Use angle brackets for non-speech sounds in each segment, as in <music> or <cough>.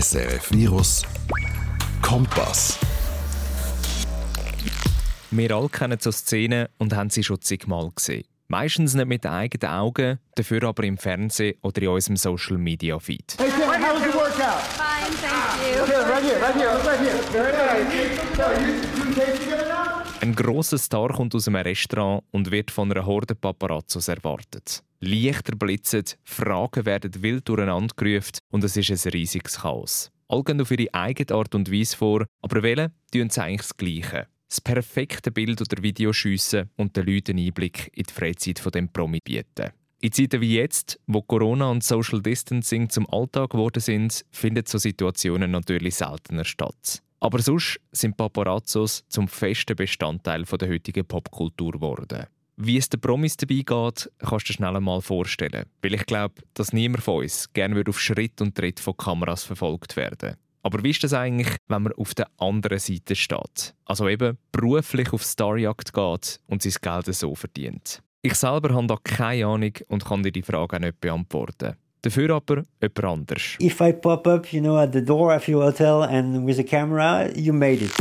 SRF Virus Kompass. Wir alle kennen so Szenen und haben sie schon zigmal gesehen. Meistens nicht mit den eigenen Augen, dafür aber im Fernsehen oder in unserem Social Media Feed. Hey, Tim, how was your workout? Fine, thank you. Okay, right here, right here, look right here. Very nice. So, you, you together now? Ein grosser Star kommt aus einem Restaurant und wird von einer Horde Paparazzos erwartet. Lichter blitzen, Fragen werden wild durcheinander gerufen und es ist ein riesiges Chaos. Alle gehen auf ihre eigene Art und Weise vor, aber wählen tun sie eigentlich das Gleiche. Das perfekte Bild oder Video schiessen und den Leuten einen Einblick in die Freizeit von dem Promi bieten. In Zeiten wie jetzt, wo Corona und Social Distancing zum Alltag geworden sind, finden so Situationen natürlich seltener statt. Aber sonst sind Paparazzos zum festen Bestandteil der heutigen Popkultur geworden. Wie es den Promis dabei geht, kannst du dir schnell einmal vorstellen. Weil ich glaube, dass niemand von uns gerne auf Schritt und Tritt von Kameras verfolgt werden aber wie ist das eigentlich, wenn man auf der anderen Seite steht? Also eben beruflich auf Starjagd geht und sein Geld so verdient. Ich selber habe da keine Ahnung und kann dir die Frage auch nicht beantworten. Dafür aber jemand anders. If I pop up, you know, at the door of your hotel and with a camera, you made it.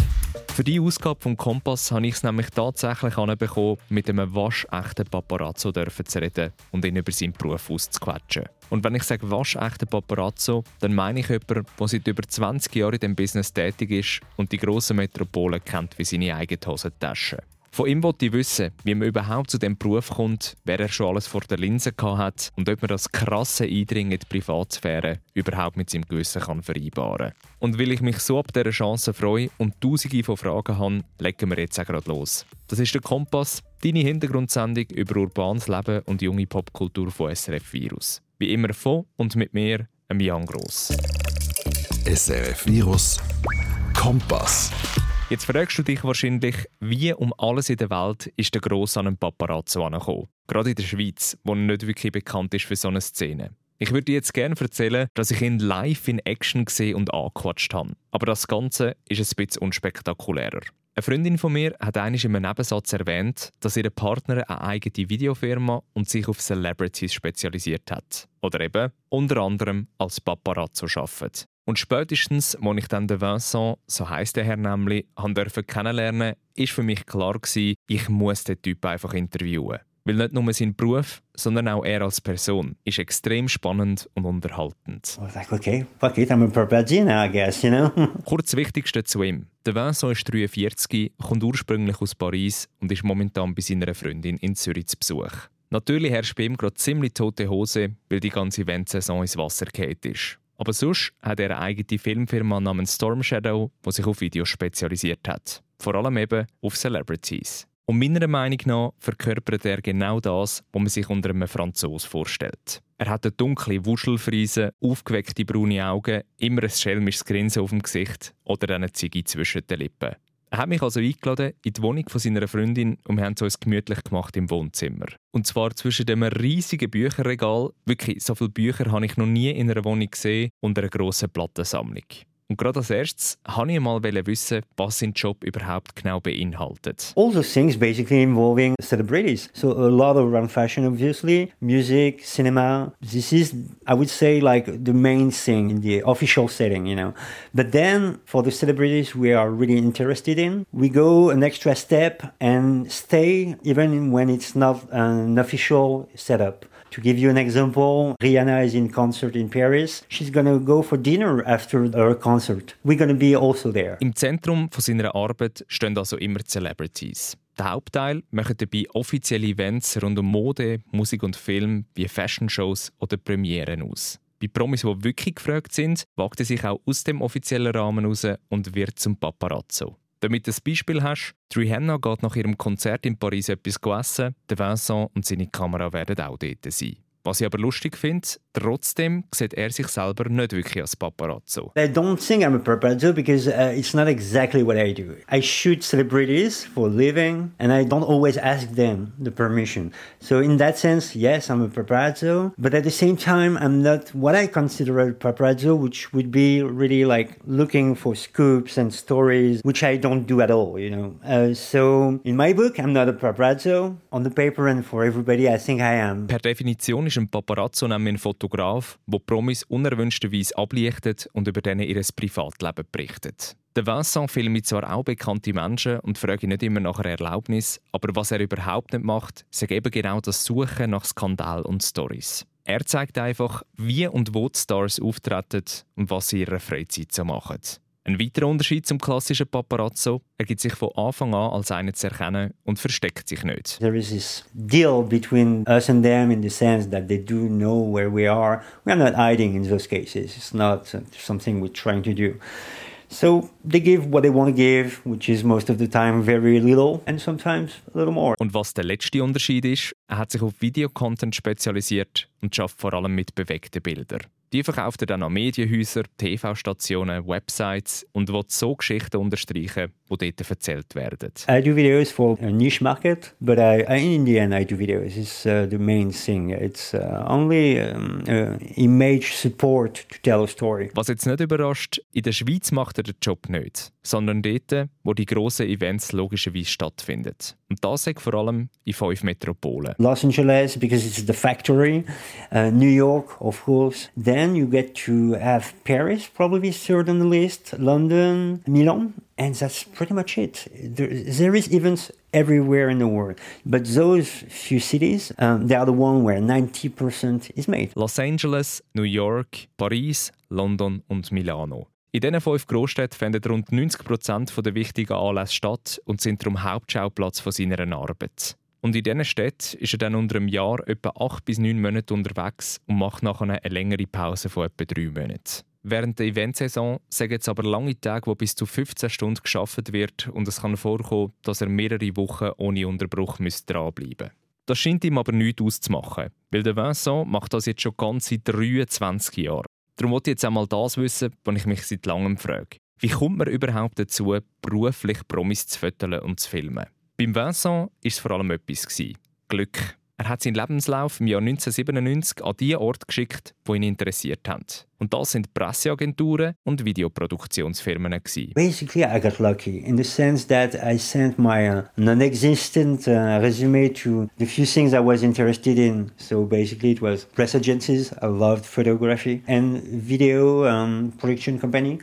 Für die Ausgabe vom Kompass habe ich es nämlich tatsächlich anbekommen, mit einem waschechten Paparazzo zu reden und ihn über seinen Beruf auszuquetschen. Und wenn ich sage waschechten Paparazzo, dann meine ich jemanden, der seit über 20 Jahren in diesem Business tätig ist und die grossen Metropolen kennt wie seine eigene Hosentasche. Von ihm wollte ich wissen, wie man überhaupt zu diesem Beruf kommt, wer er schon alles vor der Linse hat und ob man das krasse Eindringen in die Privatsphäre überhaupt mit seinem Gewissen kann vereinbaren kann. Und weil ich mich so ab dieser Chance freue und tausende von Fragen habe, legen wir jetzt auch gerade los. Das ist der Kompass, deine Hintergrundsendung über urbanes Leben und junge Popkultur von SRF Virus. Wie immer von und mit mir, Jan Gross. SRF Virus Kompass. Jetzt fragst du dich wahrscheinlich, wie um alles in der Welt ist der Gross an einen Paparazzo angekommen. Gerade in der Schweiz, wo nicht wirklich bekannt ist für so eine Szene. Ich würde dir jetzt gerne erzählen, dass ich ihn live in Action gesehen und angequatscht habe. Aber das Ganze ist ein bisschen unspektakulärer. Eine Freundin von mir hat einmal in einem Nebensatz erwähnt, dass ihre Partner eine eigene Videofirma und sich auf Celebrities spezialisiert hat. Oder eben unter anderem als Paparazzo arbeitet. Und spätestens, als ich dann den Vincent, so heisst der Herr nämlich, durfte kennenlernen, war für mich klar gewesen, ich muss den Typ einfach interviewen. Weil nicht nur sein Beruf, sondern auch er als Person ist extrem spannend und unterhaltend. Like, okay, fuck it, I'm a now, I guess, you know? <laughs> Kurz das Wichtigste zu ihm. Der Vincent ist 43, kommt ursprünglich aus Paris und ist momentan bei seiner Freundin in Zürich zu Besuch. Natürlich herrscht bei ihm gerade ziemlich tote Hose, weil die ganze Eventsaison ins Wasser gefallen ist. Aber sonst hat er eine eigene Filmfirma namens Storm Shadow, die sich auf Videos spezialisiert hat. Vor allem eben auf Celebrities. Und meiner Meinung nach verkörpert er genau das, was man sich unter einem Franzos vorstellt. Er hat eine dunkle Wuschelfriese, aufgeweckte braune Augen, immer ein schelmisches Grinsen auf dem Gesicht oder eine Ziege zwischen den Lippen. Er hat mich also eingeladen in die Wohnung von seiner Freundin und wir haben es uns gemütlich gemacht im Wohnzimmer. Und zwar zwischen dem riesigen Bücherregal, wirklich so viele Bücher habe ich noch nie in einer Wohnung gesehen, und einer grossen Plattensammlung. Und gerade als erstes wollte ich mal wissen, was sein Job überhaupt genau beinhaltet. All those things basically involving celebrities. So a lot of around fashion, obviously, music, cinema. This is, I would say, like the main thing in the official setting, you know. But then for the celebrities we are really interested in, we go an extra step and stay even when it's not an official setup. To give you an example, Rihanna is in concert in Paris. She's gonna go for dinner after her concert. We're gonna be also there. Im Zentrum von seiner Arbeit stehen also immer Celebrities. Der Hauptteil machen dabei offizielle Events rund um Mode, Musik und Film, wie Fashion-Shows oder Premieren aus. Bei Promis, die wirklich gefragt sind, wagt er sich auch aus dem offiziellen Rahmen raus und wird zum Paparazzo. Damit du ein Beispiel hast, Rihanna geht nach ihrem Konzert in Paris etwas essen, der Vincent und seine Kamera werden auch dort sein. Was ich aber lustig finde, trotzdem sieht er sich selber nicht wirklich als Paparazzo. I don't think I'm a paparazzo because uh, it's not exactly what I do. I shoot celebrities for a living and I don't always ask them the permission. So in that sense, yes, I'm a paparazzo, but at the same time, I'm not what I consider a paparazzo, which would be really like looking for scoops and stories, which I don't do at all, you know. Uh, so in my book, I'm not a paparazzo. On the paper and for everybody, I think I am. Per Definition ist ein Paparazzo nämlich ein Fotograf, der Promis unerwünschterweise ablichtet und über denen ihr Privatleben berichtet. Der Vincent filmt zwar auch bekannte Menschen und fragt nicht immer nach einer Erlaubnis, aber was er überhaupt nicht macht, ist eben genau das Suchen nach Skandal und Stories. Er zeigt einfach, wie und wo die Stars auftreten und was sie in ihrer Freizeit so machen. Ein weiterer Unterschied zum klassischen Paparazzo, er gibt sich von Anfang an als einer zu erkennen und versteckt sich nicht. There is this deal between us and them in the sense that they do know where we are. We are not hiding in those cases. It's not something we're trying to do. So they give what they want to give, which is most of the time very little and sometimes a little more. Und was der letzte Unterschied ist, er hat sich auf Videocontent spezialisiert und schafft vor allem mit bewegten Bildern. Die verkauft er dann an Medienhäuser, TV-Stationen, Websites und will so Geschichten unterstreichen, die dort erzählt werden. I do videos for a niche market, but I, I in the end I do videos. It's uh, the main thing. It's uh, only um, uh, image support to tell a story. Was jetzt nicht überrascht, in der Schweiz macht er den Job nicht, sondern dort, wo die grossen Events logischerweise stattfinden. Und das sagt vor allem in fünf Metropolen. Los Angeles because it's the factory, uh, New York of course. Then you get to have Paris probably third on the list, London, Milan, and that's pretty much it. There, there is events everywhere in the world, but those few cities, um, they are the one where 90% is made. Los Angeles, New York, Paris, London und Milano. In diesen fünf Großstädten finden rund 90 Prozent der wichtigen Anlässe statt und sind darum Hauptschauplatz von seiner Arbeit. Und in diesen Städten ist er dann unter einem Jahr etwa acht bis neun Monate unterwegs und macht nachher eine längere Pause von etwa drei Monaten. Während der Eventsaison sagen es aber lange Tage, wo bis zu 15 Stunden geschafft wird und es kann vorkommen, dass er mehrere Wochen ohne Unterbruch dranbleiben müsste. Das scheint ihm aber nichts auszumachen, weil der Vincent macht das jetzt schon ganz seit 23 Jahren. Darum wollte ich jetzt einmal das wissen, was ich mich seit langem frage. Wie kommt man überhaupt dazu, beruflich Promis zu fotografieren und zu filmen? Beim Vincent war es vor allem etwas. Glück. Er hat seinen Lebenslauf im Jahr 1997 an die Orte geschickt, die ihn interessiert haben. Und das sind Presseagenturen und Videoproduktionsfirmen. Basically, I got lucky in the sense that I sent my uh, non-existent uh, resume to the few things I was interested in. So basically, it was press agencies. I loved photography and video um, production company.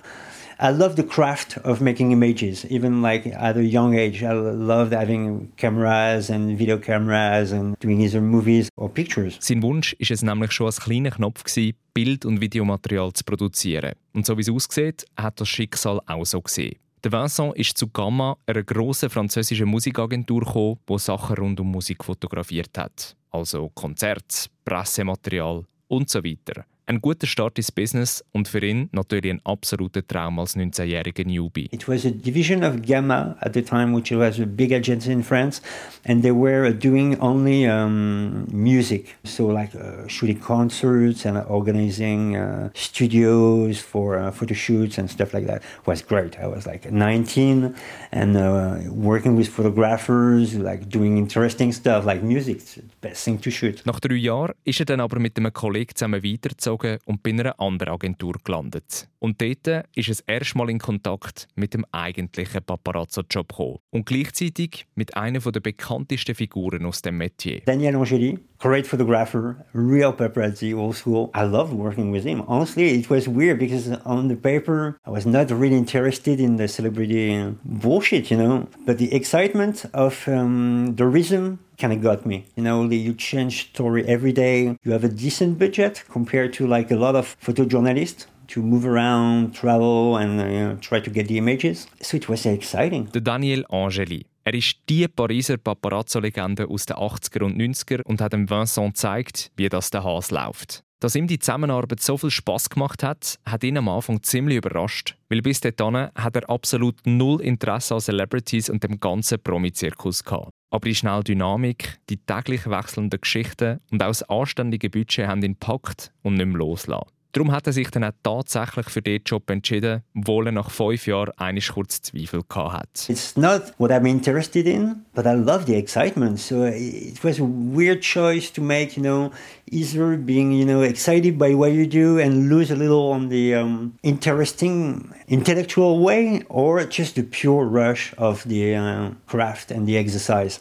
I love the craft of making images, even like at a young age. I loved having cameras and video cameras and doing either movies or pictures. Sein Wunsch ist es nämlich schon als kleiner Knopf gewesen, Bild- und Videomaterial zu produzieren. Und so wie es aussieht, hat das Schicksal auch so gesehen. Der Vincent ist zu Gamma, einer grossen französischen Musikagentur, die Sachen rund um Musik fotografiert hat. Also Konzerte, Pressematerial und so weiter. Ein guter Start ins Business und für ihn natürlich ein absoluter Traum als 19-jähriger Newbie. It was a division of Gamma at the time, which was a big agency in France, and they were doing only um, music, so like uh, shooting concerts and organizing uh, studios for uh, photo shoots and stuff like that. It was great. I was like 19 and uh, working with photographers, like doing interesting stuff like music. It's the best thing to shoot. Nach drei Jahren ist er dann aber mit einem Kollegen zusammen weitergezogen und bei einer anderen Agentur gelandet. Und dort ist es erstmal in Kontakt mit dem eigentlichen Paparazzo-Job gekommen. Und gleichzeitig mit einer der bekanntesten Figuren aus dem Metier. Daniel Angeli, great photographer, real paparazzi, old school. I loved working with him. Honestly, it was weird because on the paper, I was not really interested in the celebrity bullshit, you know. But the excitement of um, the rhythm kind of got me. You know, you change story every day. You have a decent budget compared to like a lot of photojournalists to move around, travel and uh, you know, try to get the images. So it was exciting. The Daniel Angeli. Er ist die Pariser Paparazzo-Legende aus den 80er und 90er und hat dem Vincent gezeigt, wie das der Hase läuft. Dass ihm die Zusammenarbeit so viel Spaß gemacht hat, hat ihn am Anfang ziemlich überrascht, weil bis dahin hat er absolut null Interesse an Celebrities und dem ganzen Promi-Zirkus gehabt. Aber die schnelle Dynamik, die täglich wechselnden Geschichten und auch das anständige Budget haben ihn gepackt und nicht mehr losgelassen. Darum hat er sich dann auch tatsächlich für diesen Job entschieden, obwohl er nach fünf Jahren eine kurz Zweifel hatte. It's not what I'm interested in, but I love the excitement. So it was a weird choice to make, you know, either being, you know, excited by what you do and lose a little on the um, interesting intellectual way, or just the pure rush of the uh, craft and the exercise.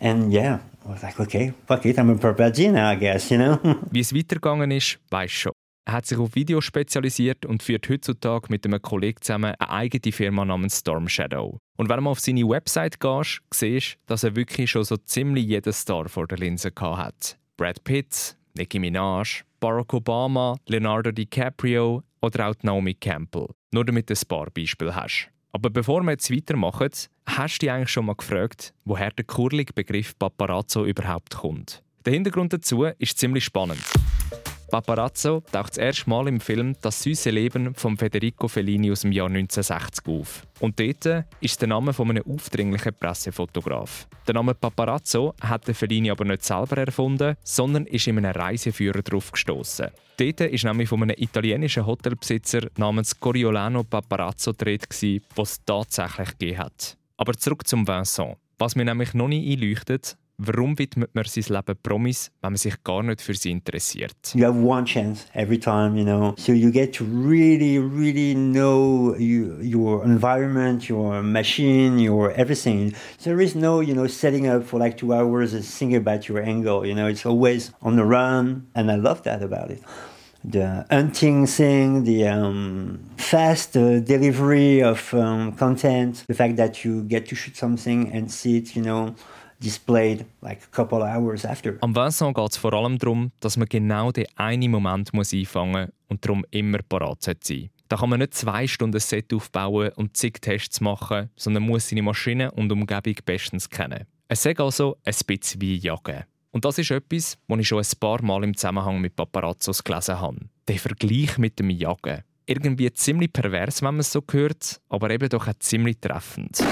And yeah, I was like, okay, fuck it, I'm a Paparazzi now, I guess, you know? <laughs> Wie es weitergegangen ist, weiß schon. Er hat sich auf Videos spezialisiert und führt heutzutage mit einem Kollegen zusammen eine eigene Firma namens Storm Shadow. Und wenn du auf seine Website gehst, siehst du, dass er wirklich schon so ziemlich jeden Star vor der Linse hat. Brad Pitt, Nicki Minaj, Barack Obama, Leonardo DiCaprio oder auch Naomi Campbell. Nur damit du ein paar Beispiele hast. Aber bevor wir jetzt weitermachen, hast du dich eigentlich schon mal gefragt, woher der kurlige Begriff Paparazzo überhaupt kommt. Der Hintergrund dazu ist ziemlich spannend. Paparazzo taucht das erste Mal im Film Das süße Leben von Federico Fellini aus dem Jahr 1960 auf. Und dort ist der Name von einem aufdringlichen Pressefotograf. Der Name Paparazzo hat Fellini aber nicht selber erfunden, sondern ist in einem Reiseführer drauf gestoßen. Dort ist nämlich von einem italienischen Hotelbesitzer namens Coriolano Paparazzo Rede, was es tatsächlich gegeben hat. Aber zurück zum Vincent. Was mir nämlich noch nicht einleuchtet, Warum widmet man sein Leben Promis, wenn man sich gar nicht für sie interessiert? You have one chance every time, you know. So you get to really, really know you, your environment, your machine, your everything. So there is no, you know, setting up for like two hours and thinking about your angle. You know, it's always on the run, and I love that about it the hunting thing, the um, fast uh, delivery of um, content, the fact that you get to shoot something and see it, you know, displayed like a couple hours after. Am Vincent geht es vor allem darum, dass man genau den einen Moment muss einfangen muss und darum immer parat sein Da kann man nicht zwei Stunden Set aufbauen und zig Tests machen, sondern muss seine Maschine und Umgebung bestens kennen. Es ist also ein bisschen wie Jagen. Und das ist etwas, was ich schon ein paar Mal im Zusammenhang mit Paparazzos gelesen habe. Der Vergleich mit dem Jagen. Irgendwie ziemlich pervers, wenn man es so hört, aber eben doch auch ziemlich treffend.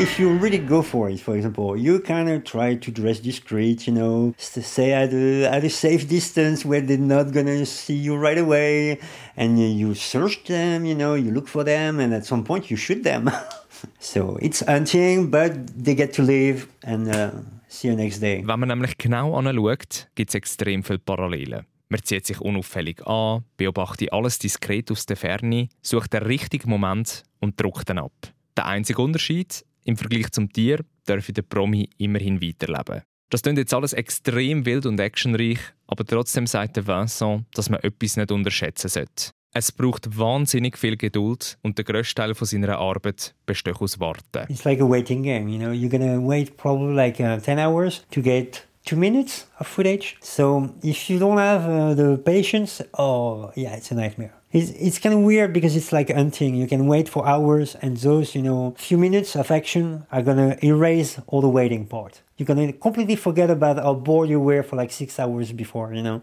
If you really go for it, for example, you kind of try to dress discreet, you know, stay at a, at a safe distance where they're not gonna see you right away, and you search them, you know, you look for them, and at some point you shoot them. <laughs> so it's hunting, but they get to live and uh, see you next day. Wenn man nämlich genau anschaut, gibt es extrem viele Parallelen. Man zieht sich unauffällig an, beobachtet alles diskret aus der Ferne, sucht den richtigen Moment und druckt ihn ab. Der einzige Unterschied, im Vergleich zum Tier darf der Promi immerhin weiterleben. Das klingt jetzt alles extrem wild und actionreich, aber trotzdem sagt Vincent, dass man etwas nicht unterschätzen sollte. Es braucht wahnsinnig viel Geduld und der grösste Teil von seiner Arbeit besteht aus Warten. It's like a waiting game, you know. You're gonna wait probably like uh, 10 hours to get two minutes of footage. So if you don't have uh, the patience, oh yeah, it's a nightmare. It's, it's kind of weird because it's like hunting. You can wait for hours, and those, you know, few minutes of action are gonna erase all the waiting part. You're gonna completely forget about how bored you were for like six hours before, you know.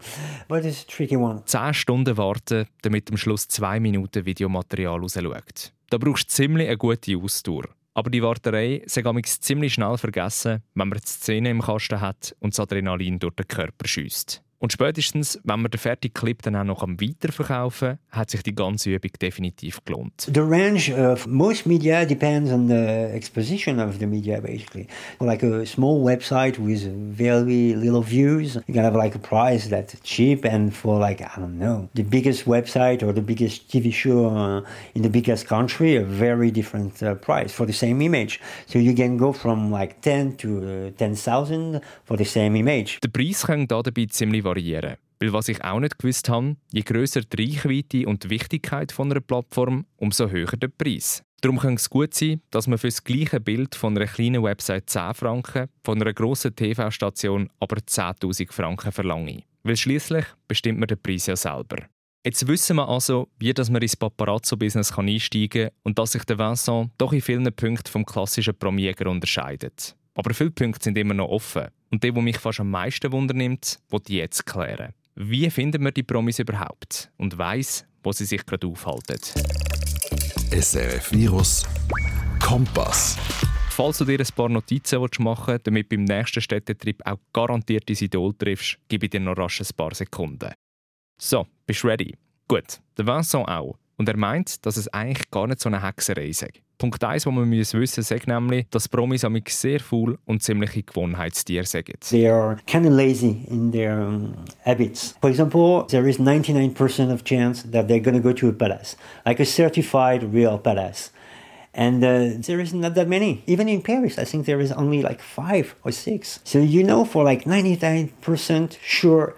But it's a tricky one. Zehn Stunden warten, damit am Schluss zwei Minuten Videomaterial rausschaut. Da brauchst du ziemlich eine gute Ausdauer. Aber die Warterei sei ziemlich schnell vergessen, wenn man die Szene im Kasten hat und das Adrenalin durch den Körper schießt. Und spätestens, wenn man den fertigen Clip dann auch noch am Weiterverkaufen hat sich die ganze Übung definitiv gelohnt. The range of most media depends on the exposition of the media, basically. Like a small website with very little views, you can have like a price that's cheap, and for like I don't know, the biggest website or the biggest TV show uh, in the biggest country, a very different uh, price for the same image. So you can go from like 10 to uh, 10,000 for the same image. Der Preis kann da dabei ziemlich variieren. Weil was ich auch nicht gewusst habe, je grösser die Reichweite und die Wichtigkeit von einer Plattform, umso höher der Preis. Darum kann es gut sein, dass man für das gleiche Bild von einer kleinen Website 10 Franken, von einer grossen TV-Station aber 10.000 Franken verlange. Weil schließlich bestimmt man den Preis ja selber. Jetzt wissen wir also, wie dass man ins Paparazzo-Business einsteigen kann und dass sich der Vincent doch in vielen Punkten vom klassischen Promieger unterscheidet. Aber viele Punkte sind immer noch offen. Und der, der mich fast am meisten wundernimmt, wird jetzt klären. Wie finden wir die Promis überhaupt? Und weiss, wo sie sich gerade aufhalten? SRF Virus Kompass. Falls du dir ein paar Notizen machen willst, damit du beim nächsten Städtetrip auch garantiert dein Idol triffst, gebe ich dir noch rasch ein paar Sekunden. So, bist du ready? Gut, der Vincent auch. Und er meint, dass es eigentlich gar nicht so eine Hexerei ist. Punkt 1, was man wissen müssen, nämlich, dass Promis amig sehr faul und ziemliche Gewohnheitstiere sind. They are kind of lazy in their um, habits. For example, there is 99% of chance that they're going to go to a palace, like a certified real palace. And uh, there is not that many. Even in Paris, I think there is only like five or six. So you know for like 99% sure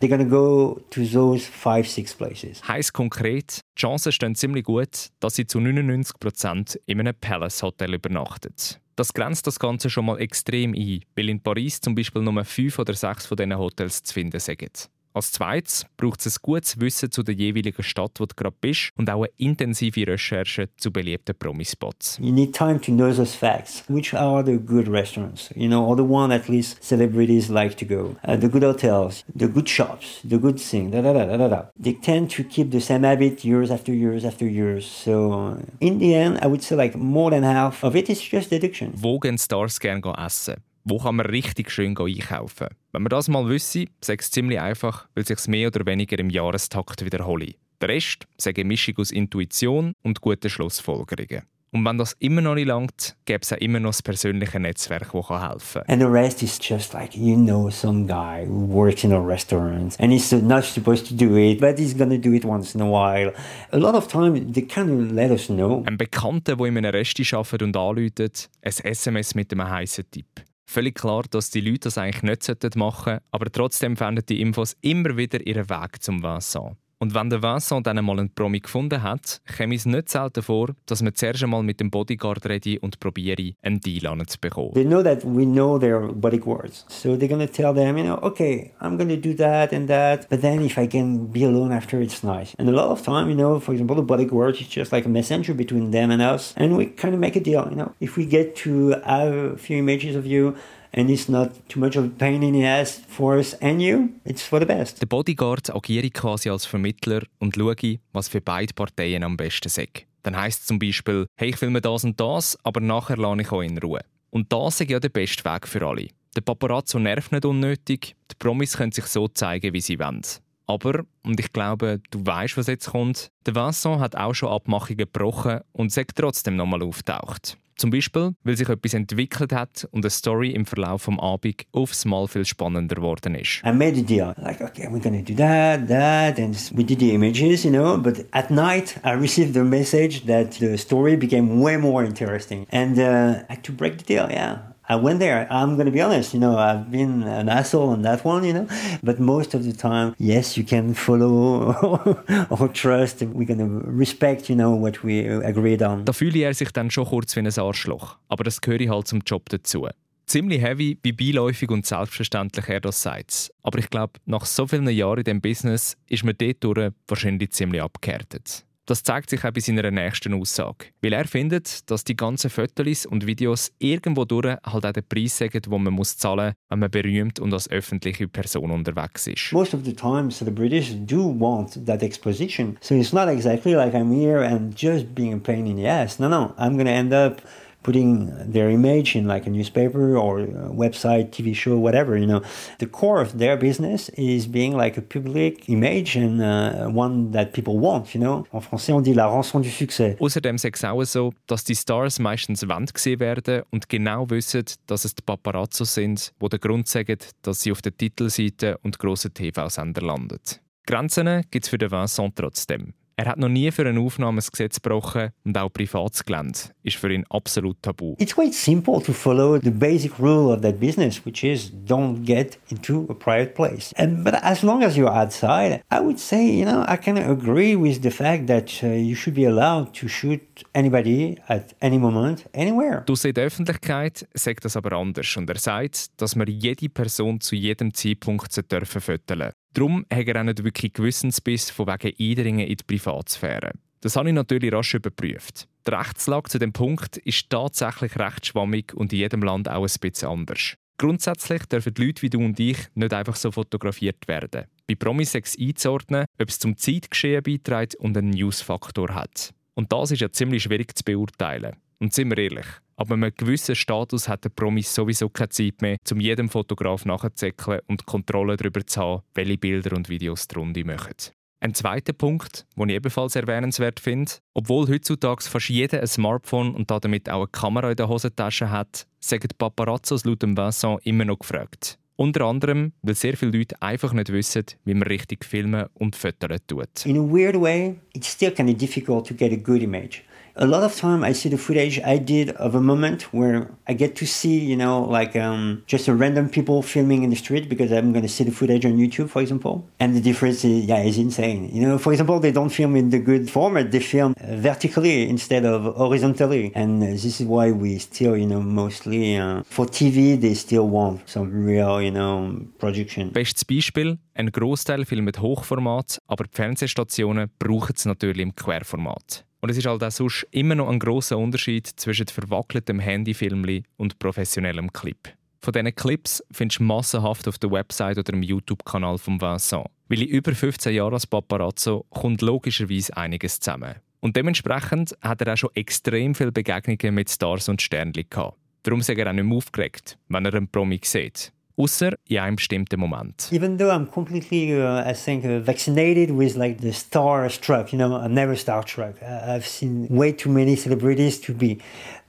they're gonna go to those five, six places. Heißt konkret, die Chancen stehen ziemlich gut, dass sie zu 99% in einem Palace-Hotel übernachtet. Das grenzt das Ganze schon mal extrem ein, weil in Paris zum Beispiel nur fünf oder sechs von diesen Hotels zu finden sind. Als zweites braucht es ein gutes Wissen zu der jeweiligen Stadt, wo du gerade bist, und auch eine intensive Recherche zu beliebten Promispots. You need time to know those facts. Which are the good restaurants? You know, or the one at least celebrities like to go. Uh, the good hotels, the good shops, the good thing. Da, da, da, da, da. They tend to keep the same habit years after years after years. So in the end, I would say like more than half of it is just deduction. Wo gehen Stars gerne essen? Wo kann man richtig schön einkaufen? Wenn man das mal wüsste, sagt es ziemlich einfach, weil sich mehr oder weniger im Jahrestakt wiederhole. Der Rest sage eine Mischung aus Intuition und guten Schlussfolgerungen. Und wenn das immer noch nicht langt, gäbe es auch immer noch das persönliche Netzwerk, das helfen kann. And the rest is just like, you know, some guy who works in a restaurant and he's not supposed to do it, but he's gonna do it once in a while. A lot of time, they of let us know. Ein Bekannter, der in einem Resti arbeitet und anläutet, ein SMS mit einem heißen Tipp. Völlig klar, dass die Leute das eigentlich nicht machen sollten, aber trotzdem finden die Infos immer wieder ihren Weg zum Vincent. Und wenn der Vincent dann einmal einen Promi gefunden hat, käme es nicht selten vor, dass man zuerst einmal mit dem Bodyguard rede und probiere, einen Deal zu bekommen. They know that we know their bodyguards. So they're to tell them, you know, okay, I'm to do that and that, but then if I can be alone after, it's nice. And a lot of time, you know, for example, the bodyguard is just like a messenger between them and us, and we kind of make a deal, you know. If we get to have a few images of you, and it's not too much of a pain in the ass for us and you, it's for the best. Der Bodyguard agiere quasi als Vermittler und schaue, was für beide Parteien am besten ist. Dann heisst es zum Beispiel, hey, ich filme das und das, aber nachher lasse ich euch in Ruhe. Und das ist ja der beste Weg für alle. Der Paparazzo nervt nicht unnötig, die Promis können sich so zeigen, wie sie wollen. Aber, und ich glaube, du weißt, was jetzt kommt, der Vincent hat auch schon Abmachungen gebrochen und sagt trotzdem nochmal auftaucht. Zum Beispiel, weil sich etwas entwickelt hat und eine Story im Verlauf des Abends aufs Mal viel spannender geworden ist. I made a deal. Like, okay, we're gonna do that, that, and we did the images, you know. But at night, I received the message that the story became way more interesting, and uh, I had to break the deal. Yeah. I went there. I'm going to be honest, you know, I've been an asshole on that one, you know, but most of the time, yes, you can follow <laughs> or trust. We're going to respect, you know, what we agreed on. Da fühle er sich dann schon kurz wie ein Arschloch, aber das gehört halt zum Job dazu. Ziemlich heavy, wie beiläufig und selbstverständlich er das sagt. Aber ich glaube, nach so vielen Jahren in diesem Business ist man dort wahrscheinlich ziemlich abgehärtet. Das zeigt sich auch bei seiner nächsten Aussage. Weil er findet, dass die ganzen Fotos und Videos irgendwo durch halt auch den Preis sagen, den man muss zahlen muss, wenn man berühmt und als öffentliche Person unterwegs ist. Most of the time, celebrities do want that exposition. So it's not exactly like I'm here and just being a pain in the ass. No, no, I'm to end up putting their image in like a newspaper or a website, TV show, whatever, you know. The core of their business is being like a public image and uh, one that people want, you know. En français, on dit la rançon du succès. Außerdem ist es auch so, dass die Stars meistens Wand gesehen werden und genau wissen, dass es die Paparazzo sind, die den Grund sagen, dass sie auf der Titelseite und grossen TV-Sender landen. Grenzen gibt es für den Vincent trotzdem. Er hat noch nie für eine Aufnahme ein Gesetz gebrochen und auch Privatsgelände ist für ihn absolut tabu. It's quite simple to follow the basic rule of that business, which is don't get into a private place. And, but as long as you're outside, I would say, you know, I can agree with the fact that uh, you should be allowed to shoot anybody at any moment, anywhere. Du in der Öffentlichkeit sagt das aber anders und er sagt, dass man jede Person zu jedem Zeitpunkt dürfen föteln Darum hat er auch nicht wirklich Gewissensbiss von wegen Eindringen in die Privatsphäre. Das habe ich natürlich rasch überprüft. Die Rechtslage zu dem Punkt ist tatsächlich recht schwammig und in jedem Land auch ein bisschen anders. Grundsätzlich dürfen die Leute wie du und ich nicht einfach so fotografiert werden. Bei Promisex einzuordnen, ob es zum Zeitgeschehen beiträgt und einen Newsfaktor hat. Und das ist ja ziemlich schwierig zu beurteilen. Und sind wir ehrlich, aber mit einem gewissen Status hat der Promis sowieso keine Zeit mehr, um jedem Fotograf nachzuzäckeln und Kontrolle darüber zu haben, welche Bilder und Videos die Runde machen. Ein zweiter Punkt, den ich ebenfalls erwähnenswert finde, obwohl heutzutage fast jeder ein Smartphone und damit auch eine Kamera in der Hosentasche hat, sagen Paparazzos laut Vincent immer noch gefragt. Unter anderem, weil sehr viele Leute einfach nicht wissen, wie man richtig filmen und fotografieren tut. In a weird way, it's still kind of difficult to get a good image. A lot of time I see the footage I did of a moment where I get to see, you know, like um, just a random people filming in the street because I'm going to see the footage on YouTube, for example. And the difference is, yeah, is insane. You know, for example, they don't film in the good format; they film vertically instead of horizontally. And this is why we still, you know, mostly uh, for TV, they still want some real, you know, production. Bestes Beispiel: Ein Großteil filmt Hochformat, aber die Fernsehstationen brauchen es natürlich im Querformat. Und es ist halt auch sonst immer noch ein großer Unterschied zwischen verwackeltem Handyfilmli und professionellem Clip. Von diesen Clips findest du massenhaft auf der Website oder im YouTube-Kanal von Vincent. Weil in über 15 Jahren als Paparazzo kommt logischerweise einiges zusammen. Und dementsprechend hat er auch schon extrem viele Begegnungen mit Stars und Sternchen gehabt. Darum ist er auch nicht mehr aufgeregt, wenn er einen Promi sieht. Außer in einem bestimmten Moment. Even though I'm completely, uh, I think, uh, vaccinated with like the starstruck, you know, I'm never starstruck. I've seen way too many celebrities to be.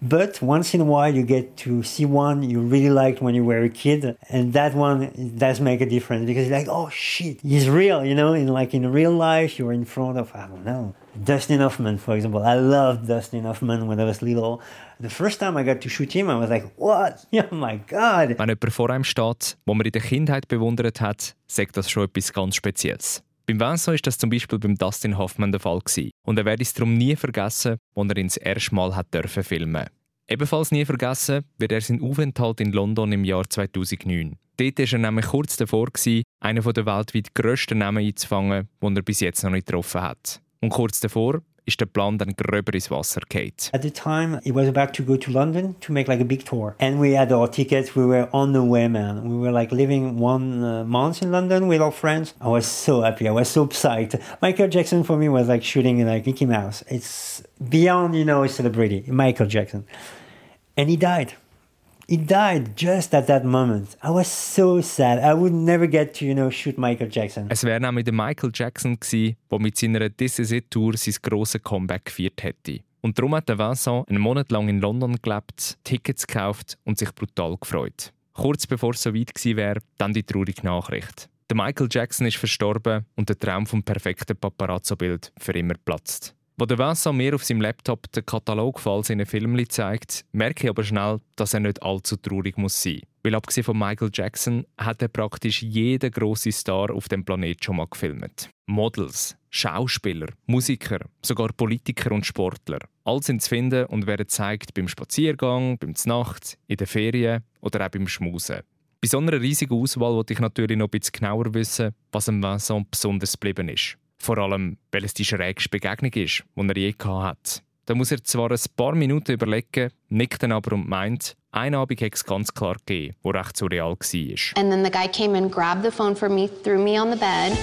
But once in a while, you get to see one you really liked when you were a kid, and that one does make a difference because like, oh shit, he's real, you know. In like in real life, you're in front of I don't know Dustin Hoffman, for example. I loved Dustin Hoffman when I was little. The first time I got to shoot him, I was like, what? <laughs> Oh my God. Wenn jemand vor einem steht, wo man in der Kindheit bewundert hat, sagt das schon etwas ganz Spezielles. Beim Vincent ist das zum Beispiel beim Dustin Hoffman der Fall gewesen. Und er werde es darum nie vergessen, als er ihn das erste Mal hat dürfen filmen. Ebenfalls nie vergessen wird er seinen Aufenthalt in London im Jahr 2009. Dort war er nämlich kurz davor, gewesen, einen der weltweit grössten Namen einzufangen, den er bis jetzt noch nicht getroffen hat. Und kurz davor ist der Plan dann gröber ins Wasser geht. At the time, he was about to go to London to make like a big tour, and we had our tickets. We were on the way, man. We were like living one uh, month in London with our friends. I was so happy. I was so psyched. Michael Jackson for me was like shooting like Mickey Mouse. It's beyond, you know, a celebrity. Michael Jackson, and he died. He died just at that moment. I was so sad. I would never get to, you know, shoot Michael Jackson. Es wäre nämlich der Michael Jackson gewesen, der mit seiner This Is It Tour sein grosses Comeback gefeiert hätte. Und darum hat Vincent einen Monat lang in London gelebt, Tickets gekauft und sich brutal gefreut. Kurz bevor es so weit gewesen wäre, dann die traurige Nachricht. Der Michael Jackson ist verstorben und der Traum vom perfekten Paparazzo-Bild für immer platzt. Wo der Vincent mir auf seinem Laptop den Katalog von all seinen Filmen zeigt, merke ich aber schnell, dass er nicht allzu traurig muss sein. Weil abgesehen von Michael Jackson hat er praktisch jeden grossen Star auf dem Planet schon mal gefilmt. Models, Schauspieler, Musiker, sogar Politiker und Sportler. All sind zu finden und werden gezeigt beim Spaziergang, beim Znacht, in den Ferien oder auch beim Schmusen. Bei so einer riesigen Auswahl wollte ich natürlich noch ein bisschen genauer wissen, was am Vincent besonders geblieben ist. Vor allem, weil es die schrägste Begegnung ist, die er je hat. Da muss er zwar ein paar Minuten überlegen, nickt dann aber und meint, ein Abend hat es ganz klar gegeben, wo recht surreal war. And then the guy came and grabbed the phone from me, threw me on the bed.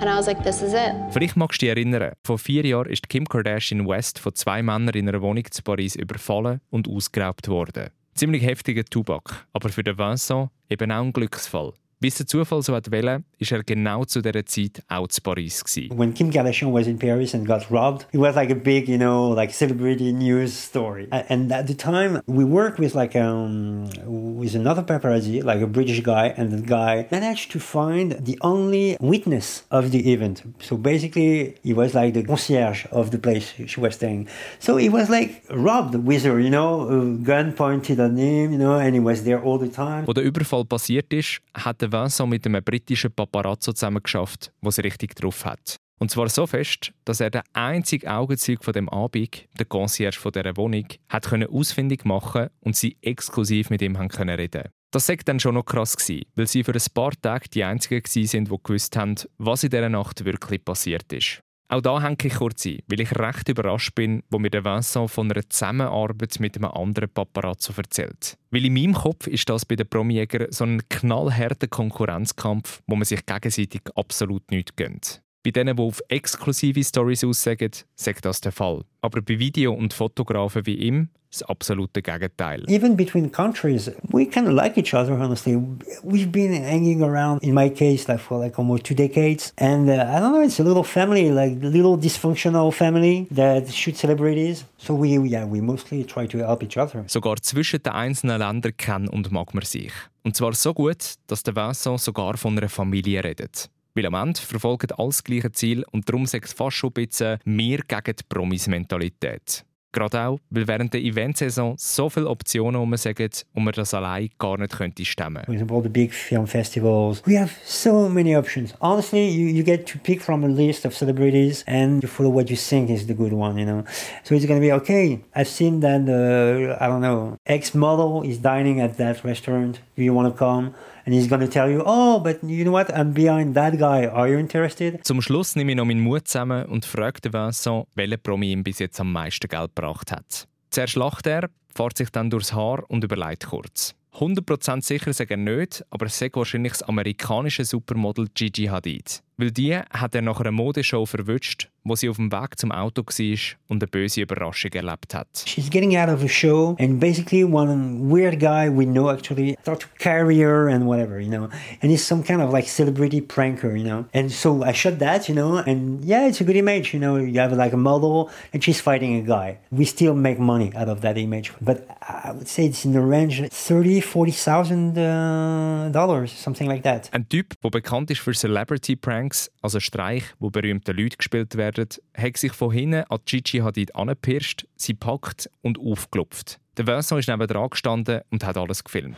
And I was like, this is it. Vielleicht magst du dich erinnern, vor vier Jahren ist Kim Kardashian West von zwei Männern in einer Wohnung zu Paris überfallen und ausgeraubt worden. Ziemlich heftiger Tubak, aber für den Vincent eben auch ein Glücksfall. Wie es der Zufall so wollte, ist er genau zu dieser Zeit auch zu Paris. Gewesen. When Kim Kardashian was in Paris and got robbed, it was like a big, you know, like celebrity news story. And at the time, we worked with like um with another paparazzi, like a British guy, and the guy managed to find the only witness of the event. So basically, he was like the concierge of the place she was staying. So he was like robbed with her, you know, a gun pointed at him, you know, and he was there all the time. Wo der Überfall passiert ist, hat der Vincent mit einem britischen Paparazzo zusammengeschafft, sie richtig drauf hat. Und zwar so fest, dass er den einzigen Augenzeug von dem Abend, der Concierge von dieser Wohnung, hat können ausfindig machen und sie exklusiv mit ihm haben können reden. Das sagt dann schon noch krass gewesen, weil sie für ein paar Tage die einzigen sind, die gewusst haben, was in dieser Nacht wirklich passiert ist. Auch da hänge ich kurz ein, weil ich recht überrascht bin, wo mir der Vincent von einer Zusammenarbeit mit einem anderen Paparazzo erzählt. Weil in meinem Kopf ist das bei den Promijägern so ein knallharter Konkurrenzkampf, wo man sich gegenseitig absolut nichts gönnt. Bei denen, die auf exklusive Stories aussagen, sagt das der Fall. Aber bei Video- und Fotografen wie ihm das absolute Gegenteil. Even between countries, we kind of like each other, honestly. We've been hanging around, in my case, like for like almost two decades. And uh, I don't know, it's a little family, like a little dysfunctional family that shoots celebrities. So we, yeah, we mostly try to help each other. Sogar zwischen den einzelnen Ländern kennt und mag man sich. Und zwar so gut, dass der Vincent sogar von einer Familie redet. Weil am Ende verfolgen alles gleiche Ziel und darum sagt es fast schon ein bisschen mehr gegen die Promis-Mentalität. Gerade auch, weil während der Eventsaison so viele Optionen um sagen und man das allein gar nicht könnte stemmen. For example, the big film festivals. We have so many options. Honestly, you, you get to pick from a list of celebrities and you follow what you think is the good one, you know. So it's going be okay. I've seen that, uh, I don't know, ex model is dining at that restaurant. Do you want to come? And he's going to tell you, oh, but you know what? I'm behind that guy. Are you interested? Zum Schluss nehme ich noch meinen Mut zusammen und frage Vincent, welcher Promi ihm bis jetzt am meisten Geld gebracht hat. Zuerst lacht er, fährt sich dann durchs Haar und überlegt kurz. 100% sicher sagt er nicht, aber es sagt wahrscheinlich das amerikanische Supermodel Gigi Hadid. Weil die hat er nach einer Modeshow verwünscht, wo sie auf dem Weg zum Auto war und eine böse Überraschung erlebt hat. She's getting out of a show, and basically, one weird guy we know actually thought to carry her and whatever, you know. And he's some kind of like celebrity pranker, you know. And so I shot that, you know, and yeah, it's a good image, you know. You have like a model, and she's fighting a guy. We still make money out of that image, but I would say it's in the range thirty, forty thousand uh, dollars, something like that. Ein Typ, der bekannt ist für Celebrity Pranks, also Streich, wo berühmte Leute gespielt werden, hat sich von hinten an Gigi Hadid angepirscht, sie packt und aufgelupft. Der Vincent ist neben dran gestanden und hat alles gefilmt.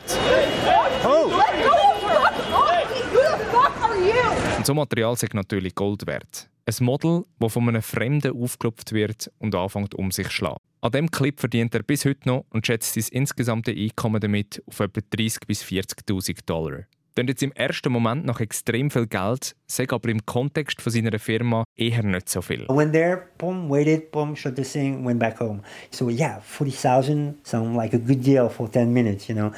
Und so Material ist natürlich Gold wert. Ein Model, das von einem Fremden aufgelupft wird und anfängt um sich zu schlagen. An diesem Clip verdient er bis heute noch und schätzt sein insgesamte Einkommen damit auf etwa 30.000 bis 40.000 Dollar. Klingt jetzt im ersten Moment nach extrem viel Geld, sagt aber im Kontext von seiner Firma eher nicht so viel. When there, boom, waited, boom, shot the thing, went back home. So yeah, 40,000 sound like a good deal for 10 minutes, you know.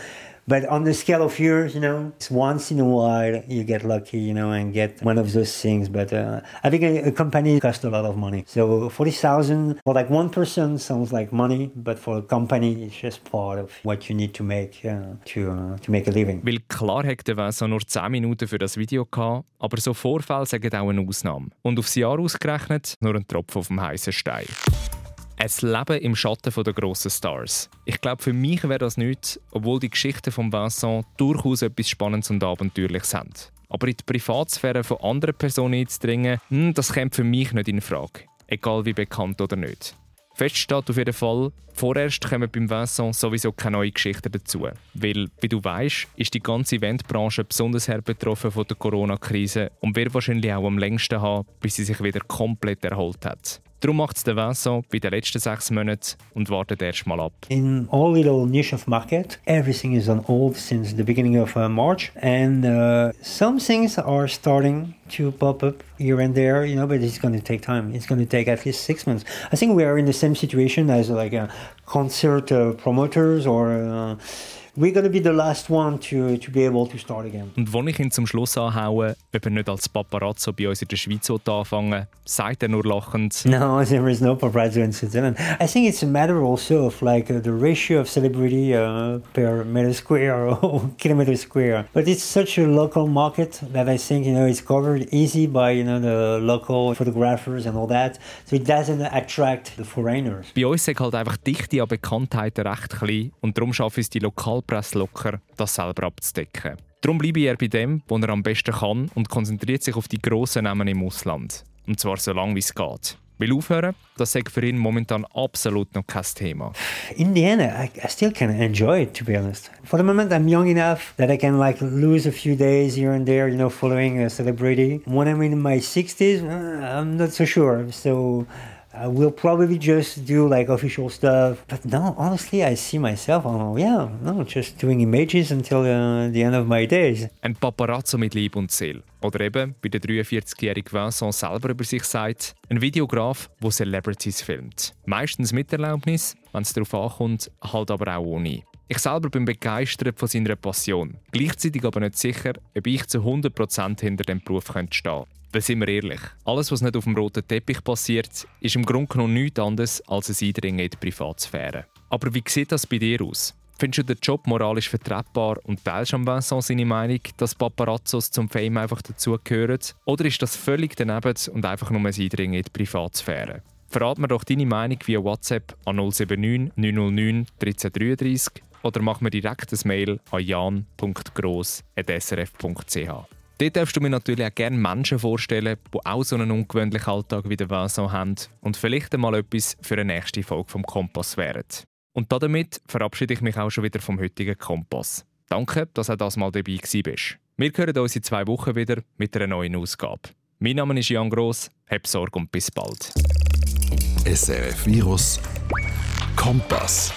But on the scale of years, you know, it's once in a while you get lucky, you know, and get one of those things. But uh, I think a, a company costs a lot of money. So 40,000 for like one person sounds like money, but for a company, it's just part of what you need to make uh, to, uh, to make a living. Weil klar hat der Vincent nur 10 Minuten für das Video gehabt, aber so Vorfälle sagen auch eine Ausnahme. Und aufs Jahr ausgerechnet nur ein Tropfen auf dem heißen Stein. Ein Leben im Schatten der grossen Stars. Ich glaube, für mich wäre das nichts, obwohl die Geschichten von Vincent durchaus etwas Spannendes und Abenteuerliches haben. Aber in die Privatsphäre von anderen Personen einzudringen, hm, das kommt für mich nicht in Frage. Egal wie bekannt oder nicht. Fest steht auf jeden Fall, vorerst kommen beim Vincent sowieso keine neuen Geschichten dazu. Weil, wie du weißt, ist die ganze Eventbranche besonders hart betroffen von der Corona-Krise und wird wahrscheinlich auch am längsten haben, bis sie sich wieder komplett erholt hat. Darum macht es der Vincent bei den letzten sechs Monaten und wartet erst mal ab. In all little niche of market, everything is on hold since the beginning of uh, March, and uh, some things are starting to pop up here and there, you know, but it's going to take time. It's going to take at least six months. I think we are in the same situation as like uh, concert uh, promoters or. We're to be the last one to, to be able to start again. Und wenn ich ihn zum Schluss anhaue, ob er nicht als Paparazzo bei uns in der Schweiz anfangen sagt er nur lachend. No, <laughs> there is no paparazzo in Switzerland. I think it's a matter also of like uh, the ratio of celebrity uh, per meter square <laughs> or kilometer square. But it's such a local market that I think you know it's covered easy by you know the local photographers and all that. So it doesn't attract the foreigners. Bei uns ist halt einfach Dichte an Bekanntheiten recht klein und darum schafft es die Lokalpresse locker, das selber abzudecken. Darum bleibe ich bei dem, was er am besten kann und konzentriert sich auf die grossen Namen im Ausland. Und zwar so lange wie es geht. Weil aufhören, das ist für ihn momentan absolut noch kein Thema. In the end, I, I still can enjoy it, to be honest. For the moment, I'm young enough that I can like lose a few days here and there, you know, following a celebrity. When I'm in my 60s, uh, I'm not so sure. So I will probably just do like official stuff. But no, honestly, I see myself, oh yeah, no, just doing images until uh, the end of my days. Ein Paparazzo mit Lieb und Seele. Oder eben, wie der 43-jährige Vincent selber über sich sagt, ein Videograf, der Celebrities filmt. Meistens mit Erlaubnis, wenn es darauf ankommt, halt aber auch ohne. Ich selber bin begeistert von seiner Passion. Gleichzeitig aber nicht sicher, ob ich zu 100% hinter dem Beruf stehen könnte. Sind wir ehrlich, alles, was nicht auf dem roten Teppich passiert, ist im Grunde genommen nichts anderes als ein Eindringen in die Privatsphäre. Aber wie sieht das bei dir aus? Findest du den Job moralisch vertretbar und teilst am Vincent seine Meinung, dass Paparazzos zum Fame einfach dazugehören? Oder ist das völlig daneben und einfach nur ein Eindringen in die Privatsphäre? Verrat mir doch deine Meinung via WhatsApp an 079 909 1333 oder mach mir direkt ein Mail an jan.gross.srf.ch. Dort darfst du mir natürlich auch gerne Menschen vorstellen, die auch so einen ungewöhnlichen Alltag wie der Vincent haben und vielleicht einmal etwas für eine nächste Folge vom Kompass wären. Und damit verabschiede ich mich auch schon wieder vom heutigen Kompass. Danke, dass du das mal dabei bist. Wir hören uns in zwei Wochen wieder mit einer neuen Ausgabe. Mein Name ist Jan Gross, hab Sorge und bis bald. SRF Virus Kompass.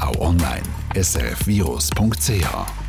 Auch online srfvirus.ch